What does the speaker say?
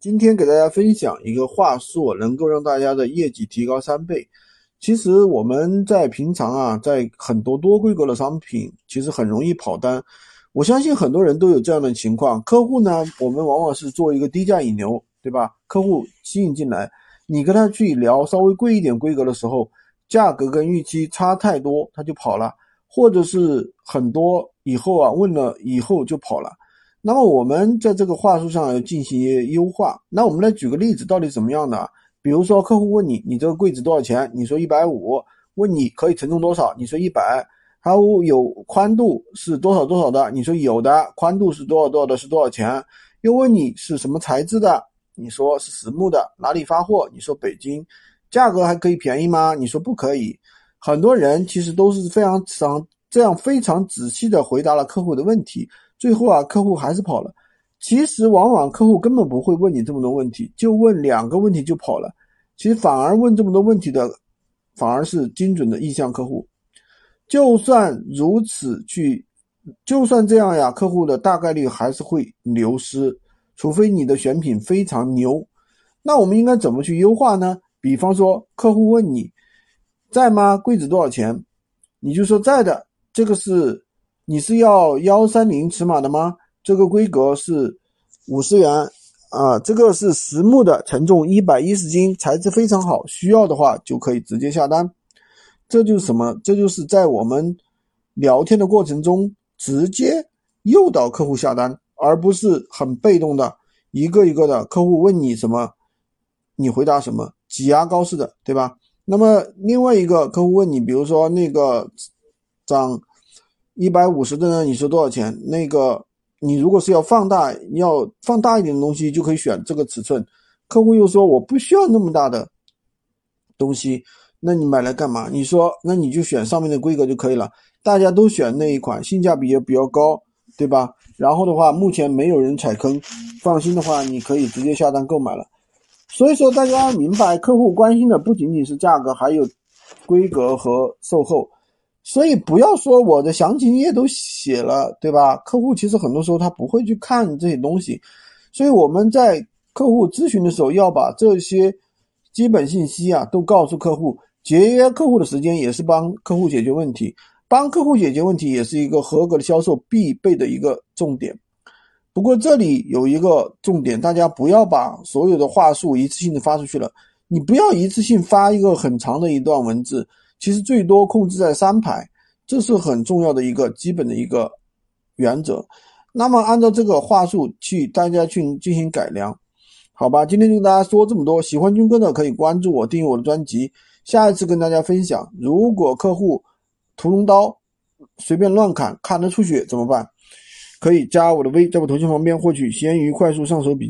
今天给大家分享一个话术，能够让大家的业绩提高三倍。其实我们在平常啊，在很多多规格的商品，其实很容易跑单。我相信很多人都有这样的情况。客户呢，我们往往是做一个低价引流，对吧？客户吸引进来，你跟他去聊稍微贵一点规格的时候，价格跟预期差太多，他就跑了；或者是很多以后啊，问了以后就跑了。那么我们在这个话术上要进行优化。那我们来举个例子，到底怎么样呢？比如说客户问你，你这个柜子多少钱？你说一百五。问你可以承重多少？你说一百。还有有宽度是多少多少的？你说有的。宽度是多少多少的？是多少钱？又问你是什么材质的？你说是实木的。哪里发货？你说北京。价格还可以便宜吗？你说不可以。很多人其实都是非常常这样非常仔细的回答了客户的问题。最后啊，客户还是跑了。其实往往客户根本不会问你这么多问题，就问两个问题就跑了。其实反而问这么多问题的，反而是精准的意向客户。就算如此去，就算这样呀，客户的大概率还是会流失，除非你的选品非常牛。那我们应该怎么去优化呢？比方说，客户问你在吗？柜子多少钱？你就说在的。这个是。你是要幺三零尺码的吗？这个规格是五十元啊，这个是实木的，承重一百一十斤，材质非常好，需要的话就可以直接下单。这就是什么？这就是在我们聊天的过程中直接诱导客户下单，而不是很被动的一个一个的客户问你什么，你回答什么，挤牙膏似的，对吧？那么另外一个客户问你，比如说那个长。一百五十的呢？你说多少钱？那个你如果是要放大，要放大一点的东西，就可以选这个尺寸。客户又说我不需要那么大的东西，那你买来干嘛？你说那你就选上面的规格就可以了。大家都选那一款，性价比也比较高，对吧？然后的话，目前没有人踩坑，放心的话，你可以直接下单购买了。所以说，大家明白，客户关心的不仅仅是价格，还有规格和售后。所以不要说我的详情页都写了，对吧？客户其实很多时候他不会去看这些东西，所以我们在客户咨询的时候要把这些基本信息啊都告诉客户，节约客户的时间也是帮客户解决问题，帮客户解决问题也是一个合格的销售必备的一个重点。不过这里有一个重点，大家不要把所有的话术一次性的发出去了，你不要一次性发一个很长的一段文字。其实最多控制在三排，这是很重要的一个基本的一个原则。那么按照这个话术去，大家去进行改良，好吧？今天就跟大家说这么多。喜欢军哥的可以关注我，订阅我的专辑。下一次跟大家分享，如果客户屠龙刀随便乱砍，砍得出血怎么办？可以加我的微，在我头像旁边获取闲鱼快速上手笔。